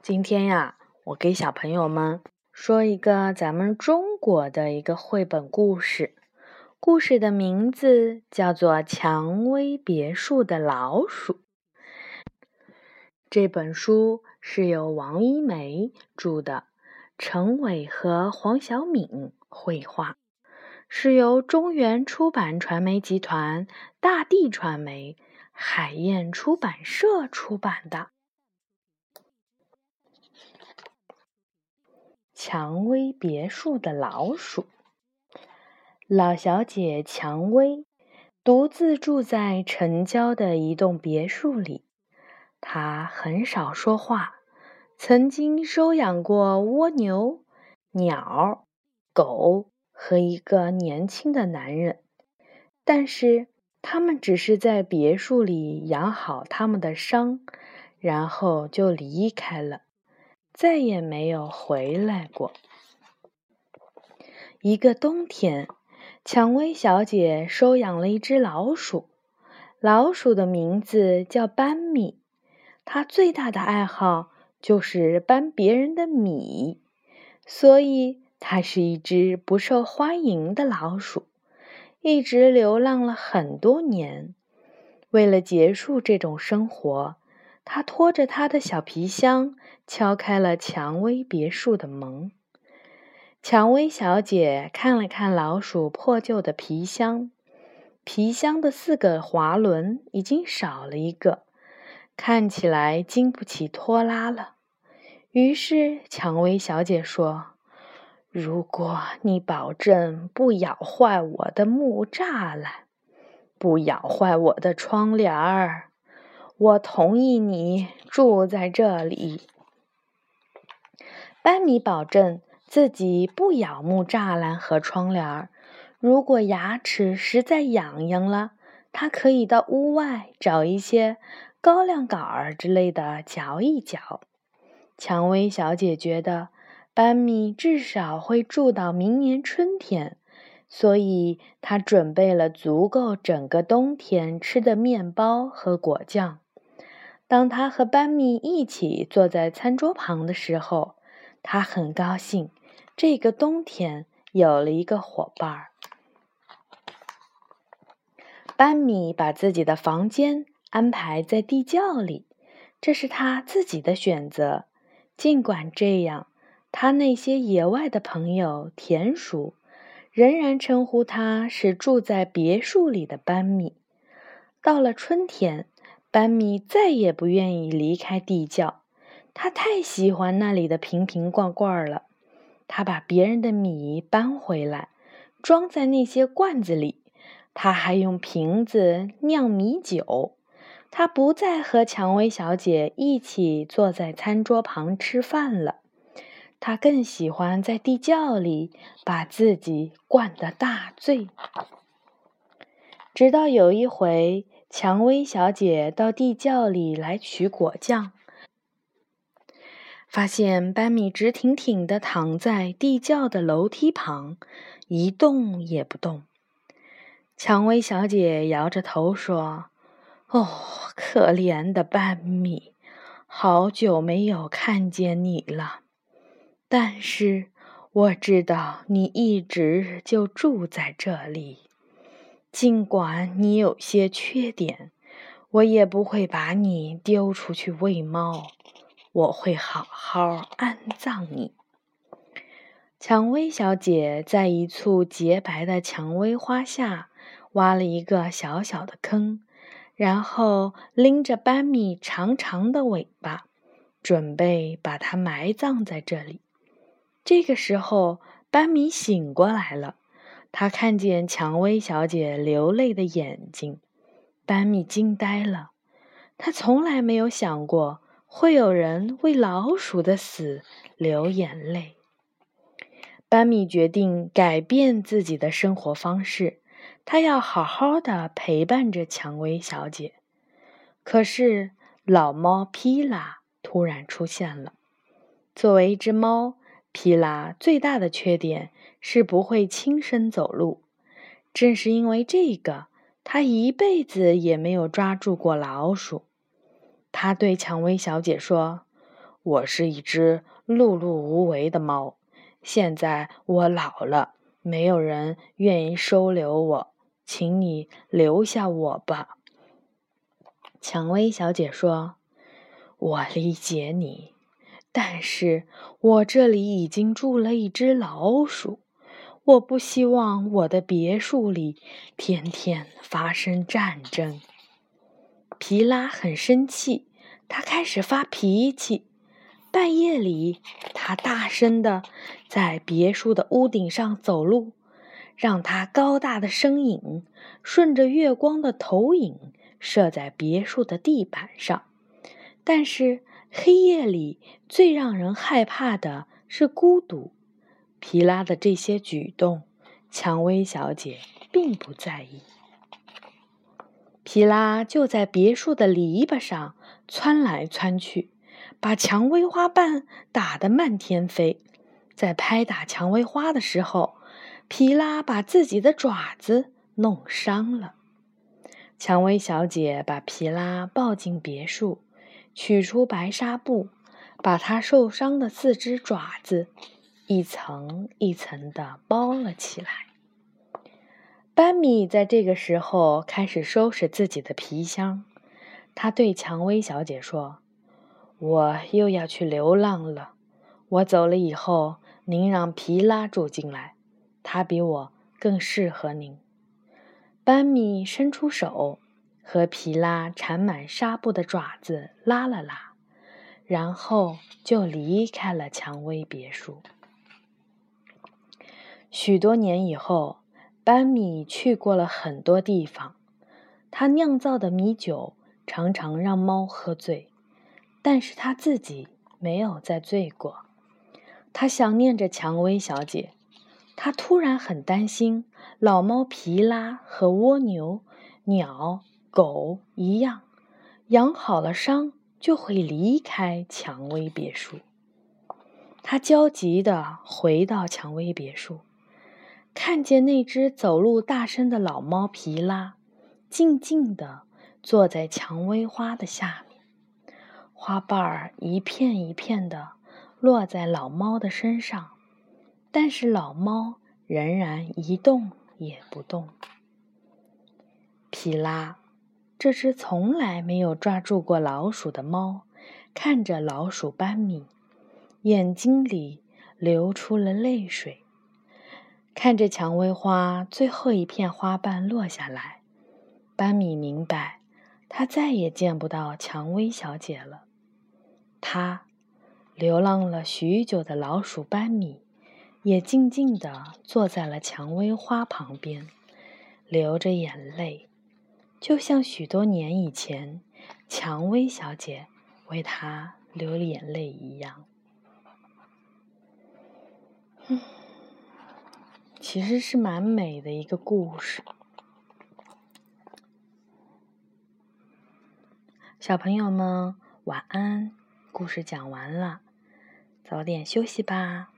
今天呀，我给小朋友们说一个咱们中国的一个绘本故事，故事的名字叫做《蔷薇别墅的老鼠》。这本书是由王一梅著的，陈伟和黄晓敏绘画，是由中原出版传媒集团、大地传媒、海燕出版社出版的。蔷薇别墅的老鼠。老小姐蔷薇独自住在城郊的一栋别墅里。她很少说话，曾经收养过蜗牛、鸟、狗和一个年轻的男人，但是他们只是在别墅里养好他们的伤，然后就离开了。再也没有回来过。一个冬天，蔷薇小姐收养了一只老鼠，老鼠的名字叫班米。它最大的爱好就是搬别人的米，所以它是一只不受欢迎的老鼠，一直流浪了很多年。为了结束这种生活，他拖着他的小皮箱。敲开了蔷薇别墅的门。蔷薇小姐看了看老鼠破旧的皮箱，皮箱的四个滑轮已经少了一个，看起来经不起拖拉了。于是，蔷薇小姐说：“如果你保证不咬坏我的木栅栏，不咬坏我的窗帘儿，我同意你住在这里。”班米保证自己不咬木栅栏和窗帘。如果牙齿实在痒痒了，他可以到屋外找一些高粱杆儿之类的嚼一嚼。蔷薇小姐觉得班米至少会住到明年春天，所以她准备了足够整个冬天吃的面包和果酱。当他和班米一起坐在餐桌旁的时候，他很高兴，这个冬天有了一个伙伴儿。班米把自己的房间安排在地窖里，这是他自己的选择。尽管这样，他那些野外的朋友田鼠仍然称呼他是住在别墅里的班米。到了春天，班米再也不愿意离开地窖。他太喜欢那里的瓶瓶罐罐了。他把别人的米搬回来，装在那些罐子里。他还用瓶子酿米酒。他不再和蔷薇小姐一起坐在餐桌旁吃饭了。他更喜欢在地窖里把自己灌得大醉。直到有一回，蔷薇小姐到地窖里来取果酱。发现班米直挺挺地躺在地窖的楼梯旁，一动也不动。蔷薇小姐摇着头说：“哦，可怜的班米，好久没有看见你了。但是我知道你一直就住在这里，尽管你有些缺点，我也不会把你丢出去喂猫。”我会好好安葬你。蔷薇小姐在一簇洁白的蔷薇花下挖了一个小小的坑，然后拎着班米长长的尾巴，准备把它埋葬在这里。这个时候，班米醒过来了，他看见蔷薇小姐流泪的眼睛，班米惊呆了，他从来没有想过。会有人为老鼠的死流眼泪。班米决定改变自己的生活方式，他要好好的陪伴着蔷薇小姐。可是，老猫皮拉突然出现了。作为一只猫，皮拉最大的缺点是不会轻身走路。正是因为这个，他一辈子也没有抓住过老鼠。他对蔷薇小姐说：“我是一只碌碌无为的猫。现在我老了，没有人愿意收留我，请你留下我吧。”蔷薇小姐说：“我理解你，但是我这里已经住了一只老鼠，我不希望我的别墅里天天发生战争。”皮拉很生气，他开始发脾气。半夜里，他大声的在别墅的屋顶上走路，让他高大的身影顺着月光的投影。射在别墅的地板上，但是黑夜里最让人害怕的是孤独。皮拉的这些举动，蔷薇小姐并不在意。皮拉就在别墅的篱笆上窜来窜去，把蔷薇花瓣打得漫天飞。在拍打蔷薇花的时候，皮拉把自己的爪子弄伤了。蔷薇小姐把皮拉抱进别墅，取出白纱布，把他受伤的四只爪子一层一层的包了起来。班米在这个时候开始收拾自己的皮箱，他对蔷薇小姐说：“我又要去流浪了。我走了以后，您让皮拉住进来，他比我更适合您。”班米伸出手，和皮拉缠满纱布的爪子拉了拉，然后就离开了蔷薇别墅。许多年以后，班米去过了很多地方，他酿造的米酒常常让猫喝醉，但是他自己没有再醉过。他想念着蔷薇小姐。他突然很担心，老猫皮拉和蜗牛、鸟、狗一样，养好了伤就会离开蔷薇别墅。他焦急地回到蔷薇别墅，看见那只走路大声的老猫皮拉，静静地坐在蔷薇花的下面，花瓣儿一片一片地落在老猫的身上。但是老猫仍然一动也不动。皮拉，这只从来没有抓住过老鼠的猫，看着老鼠班米，眼睛里流出了泪水。看着蔷薇花最后一片花瓣落下来，班米明白，他再也见不到蔷薇小姐了。他，流浪了许久的老鼠班米。也静静地坐在了蔷薇花旁边，流着眼泪，就像许多年以前蔷薇小姐为他流眼泪一样。其实是蛮美的一个故事。小朋友们晚安，故事讲完了，早点休息吧。